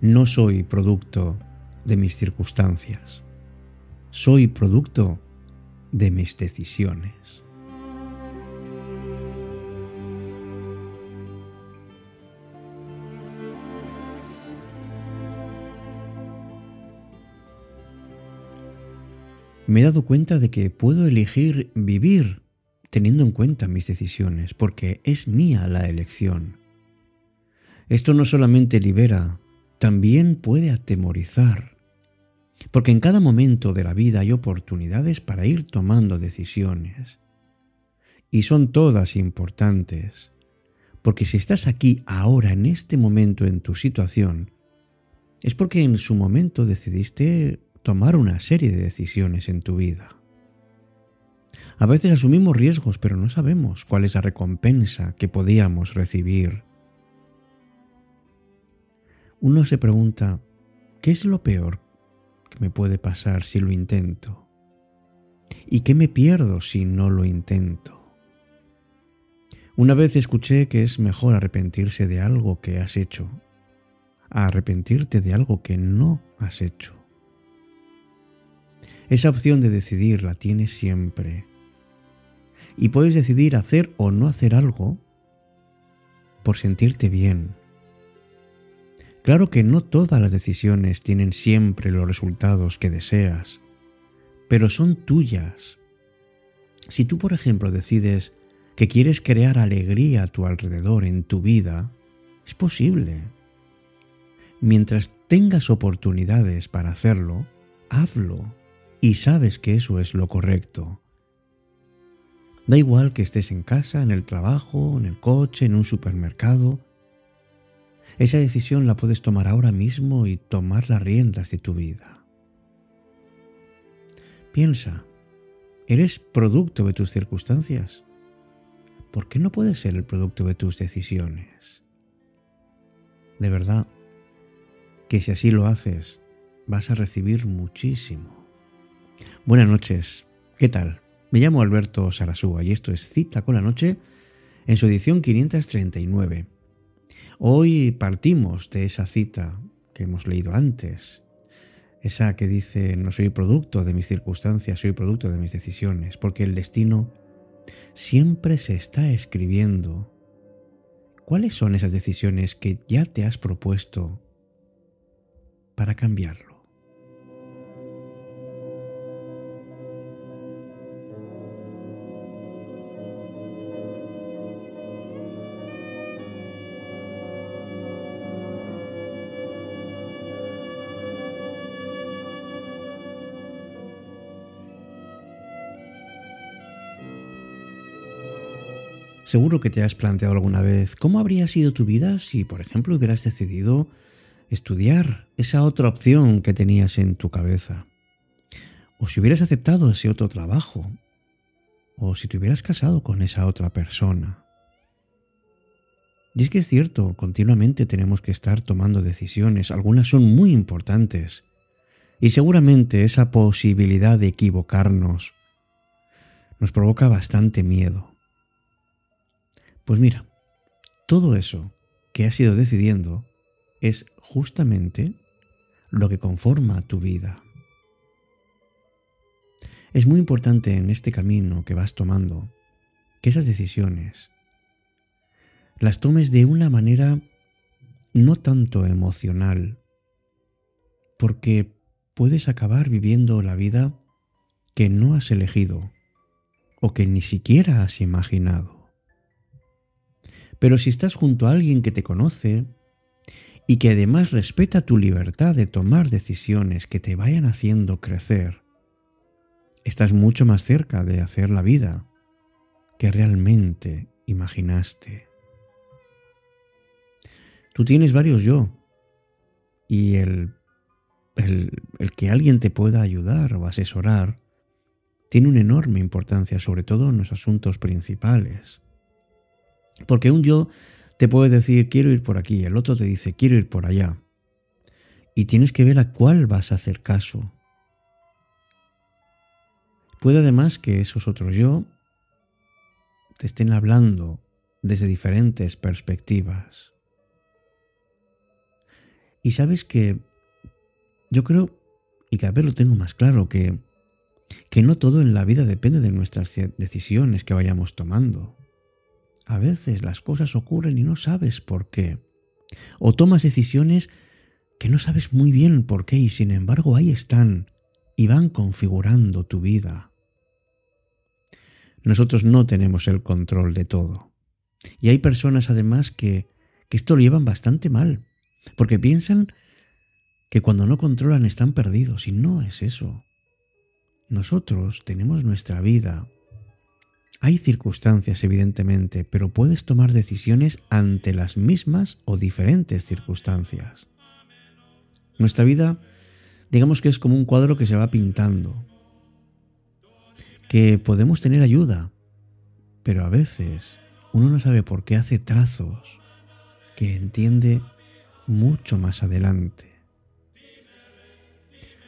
No soy producto de mis circunstancias. Soy producto de mis decisiones. Me he dado cuenta de que puedo elegir vivir teniendo en cuenta mis decisiones, porque es mía la elección. Esto no solamente libera, también puede atemorizar, porque en cada momento de la vida hay oportunidades para ir tomando decisiones. Y son todas importantes, porque si estás aquí ahora, en este momento, en tu situación, es porque en su momento decidiste tomar una serie de decisiones en tu vida. A veces asumimos riesgos, pero no sabemos cuál es la recompensa que podíamos recibir. Uno se pregunta, ¿qué es lo peor que me puede pasar si lo intento? ¿Y qué me pierdo si no lo intento? Una vez escuché que es mejor arrepentirse de algo que has hecho a arrepentirte de algo que no has hecho. Esa opción de decidir la tienes siempre. Y puedes decidir hacer o no hacer algo por sentirte bien. Claro que no todas las decisiones tienen siempre los resultados que deseas, pero son tuyas. Si tú, por ejemplo, decides que quieres crear alegría a tu alrededor en tu vida, es posible. Mientras tengas oportunidades para hacerlo, hazlo y sabes que eso es lo correcto. Da igual que estés en casa, en el trabajo, en el coche, en un supermercado. Esa decisión la puedes tomar ahora mismo y tomar las riendas de tu vida. Piensa, ¿eres producto de tus circunstancias? ¿Por qué no puedes ser el producto de tus decisiones? De verdad, que si así lo haces, vas a recibir muchísimo. Buenas noches, ¿qué tal? Me llamo Alberto Sarasúa y esto es Cita con la Noche en su edición 539. Hoy partimos de esa cita que hemos leído antes, esa que dice no soy producto de mis circunstancias, soy producto de mis decisiones, porque el destino siempre se está escribiendo. ¿Cuáles son esas decisiones que ya te has propuesto para cambiarlo? Seguro que te has planteado alguna vez cómo habría sido tu vida si, por ejemplo, hubieras decidido estudiar esa otra opción que tenías en tu cabeza. O si hubieras aceptado ese otro trabajo. O si te hubieras casado con esa otra persona. Y es que es cierto, continuamente tenemos que estar tomando decisiones, algunas son muy importantes. Y seguramente esa posibilidad de equivocarnos nos provoca bastante miedo. Pues mira, todo eso que has ido decidiendo es justamente lo que conforma tu vida. Es muy importante en este camino que vas tomando que esas decisiones las tomes de una manera no tanto emocional, porque puedes acabar viviendo la vida que no has elegido o que ni siquiera has imaginado. Pero si estás junto a alguien que te conoce y que además respeta tu libertad de tomar decisiones que te vayan haciendo crecer, estás mucho más cerca de hacer la vida que realmente imaginaste. Tú tienes varios yo y el, el, el que alguien te pueda ayudar o asesorar tiene una enorme importancia, sobre todo en los asuntos principales. Porque un yo te puede decir quiero ir por aquí, el otro te dice quiero ir por allá. Y tienes que ver a cuál vas a hacer caso. Puede además que esos otros yo te estén hablando desde diferentes perspectivas. Y sabes que yo creo, y cada vez lo tengo más claro, que, que no todo en la vida depende de nuestras decisiones que vayamos tomando. A veces las cosas ocurren y no sabes por qué. O tomas decisiones que no sabes muy bien por qué y sin embargo ahí están y van configurando tu vida. Nosotros no tenemos el control de todo. Y hay personas además que, que esto lo llevan bastante mal, porque piensan que cuando no controlan están perdidos y no es eso. Nosotros tenemos nuestra vida. Hay circunstancias, evidentemente, pero puedes tomar decisiones ante las mismas o diferentes circunstancias. Nuestra vida, digamos que es como un cuadro que se va pintando, que podemos tener ayuda, pero a veces uno no sabe por qué hace trazos que entiende mucho más adelante.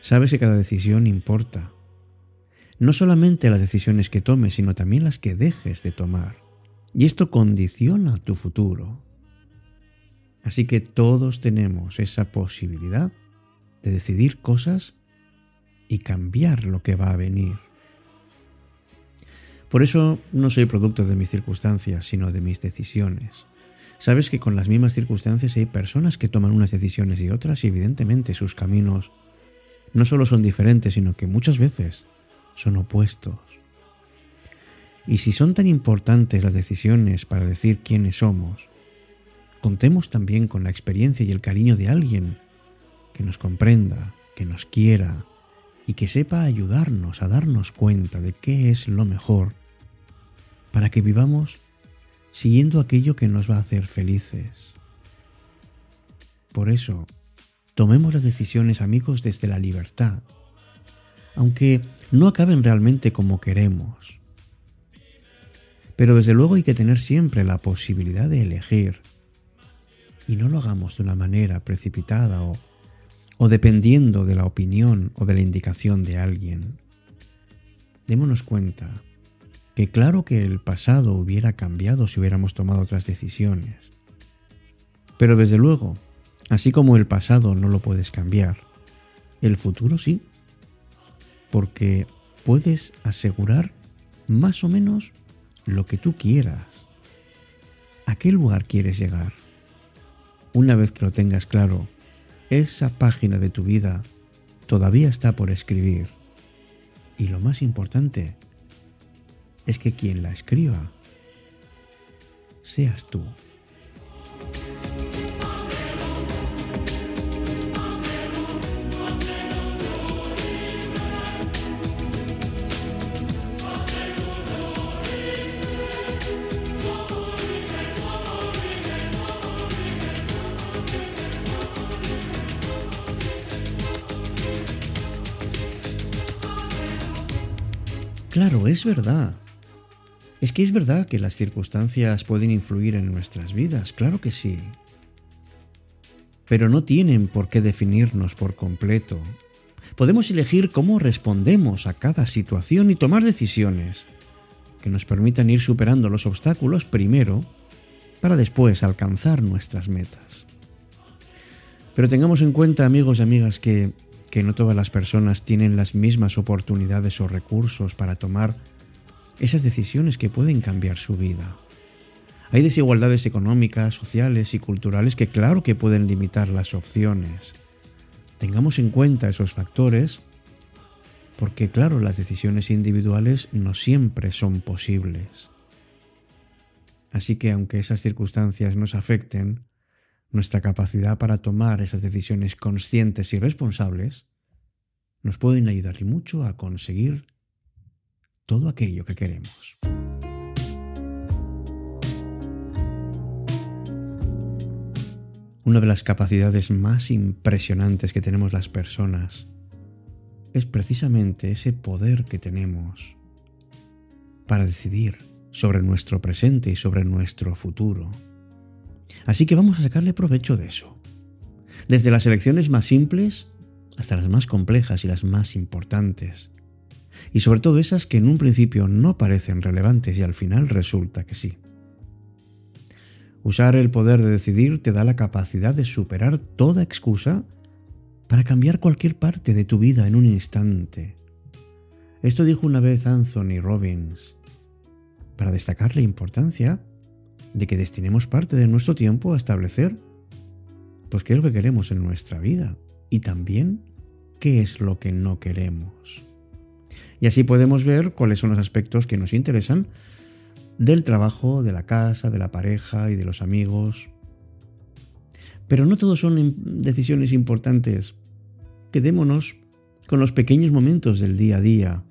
Sabes que cada decisión importa. No solamente las decisiones que tomes, sino también las que dejes de tomar. Y esto condiciona tu futuro. Así que todos tenemos esa posibilidad de decidir cosas y cambiar lo que va a venir. Por eso no soy producto de mis circunstancias, sino de mis decisiones. Sabes que con las mismas circunstancias hay personas que toman unas decisiones y otras y evidentemente sus caminos no solo son diferentes, sino que muchas veces son opuestos. Y si son tan importantes las decisiones para decir quiénes somos, contemos también con la experiencia y el cariño de alguien que nos comprenda, que nos quiera y que sepa ayudarnos a darnos cuenta de qué es lo mejor para que vivamos siguiendo aquello que nos va a hacer felices. Por eso, tomemos las decisiones amigos desde la libertad, aunque no acaben realmente como queremos. Pero desde luego hay que tener siempre la posibilidad de elegir y no lo hagamos de una manera precipitada o, o dependiendo de la opinión o de la indicación de alguien. Démonos cuenta que claro que el pasado hubiera cambiado si hubiéramos tomado otras decisiones. Pero desde luego, así como el pasado no lo puedes cambiar, el futuro sí. Porque puedes asegurar más o menos lo que tú quieras. ¿A qué lugar quieres llegar? Una vez que lo tengas claro, esa página de tu vida todavía está por escribir. Y lo más importante, es que quien la escriba seas tú. Claro, es verdad. Es que es verdad que las circunstancias pueden influir en nuestras vidas, claro que sí. Pero no tienen por qué definirnos por completo. Podemos elegir cómo respondemos a cada situación y tomar decisiones que nos permitan ir superando los obstáculos primero para después alcanzar nuestras metas. Pero tengamos en cuenta, amigos y amigas, que, que no todas las personas tienen las mismas oportunidades o recursos para tomar esas decisiones que pueden cambiar su vida. Hay desigualdades económicas, sociales y culturales que claro que pueden limitar las opciones. Tengamos en cuenta esos factores porque claro, las decisiones individuales no siempre son posibles. Así que aunque esas circunstancias nos afecten, nuestra capacidad para tomar esas decisiones conscientes y responsables nos pueden ayudar mucho a conseguir todo aquello que queremos. Una de las capacidades más impresionantes que tenemos las personas es precisamente ese poder que tenemos para decidir sobre nuestro presente y sobre nuestro futuro. Así que vamos a sacarle provecho de eso. Desde las elecciones más simples hasta las más complejas y las más importantes y sobre todo esas que en un principio no parecen relevantes y al final resulta que sí. Usar el poder de decidir te da la capacidad de superar toda excusa para cambiar cualquier parte de tu vida en un instante. Esto dijo una vez Anthony Robbins, para destacar la importancia de que destinemos parte de nuestro tiempo a establecer pues qué es lo que queremos en nuestra vida y también qué es lo que no queremos. Y así podemos ver cuáles son los aspectos que nos interesan del trabajo, de la casa, de la pareja y de los amigos. Pero no todos son decisiones importantes. Quedémonos con los pequeños momentos del día a día.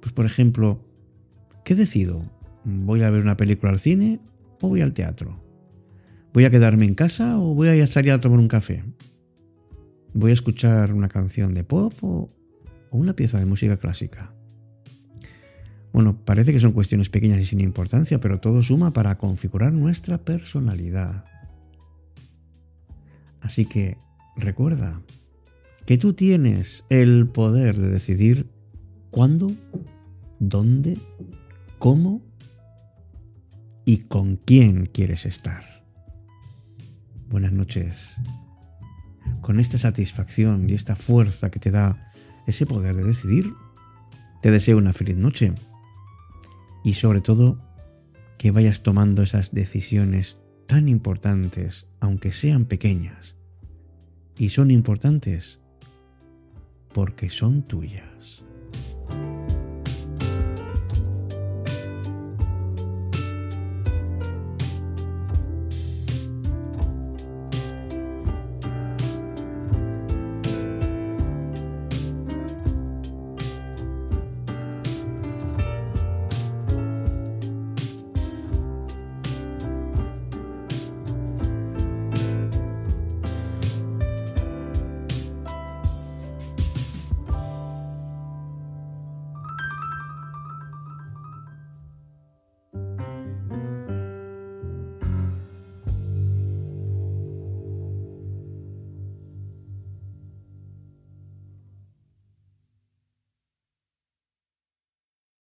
Pues por ejemplo, ¿qué decido? ¿Voy a ver una película al cine o voy al teatro? ¿Voy a quedarme en casa o voy a salir a tomar un café? ¿Voy a escuchar una canción de pop o una pieza de música clásica? Bueno, parece que son cuestiones pequeñas y sin importancia, pero todo suma para configurar nuestra personalidad. Así que recuerda que tú tienes el poder de decidir cuándo, dónde, cómo y con quién quieres estar. Buenas noches. Con esta satisfacción y esta fuerza que te da ese poder de decidir, te deseo una feliz noche y sobre todo que vayas tomando esas decisiones tan importantes, aunque sean pequeñas. Y son importantes porque son tuyas.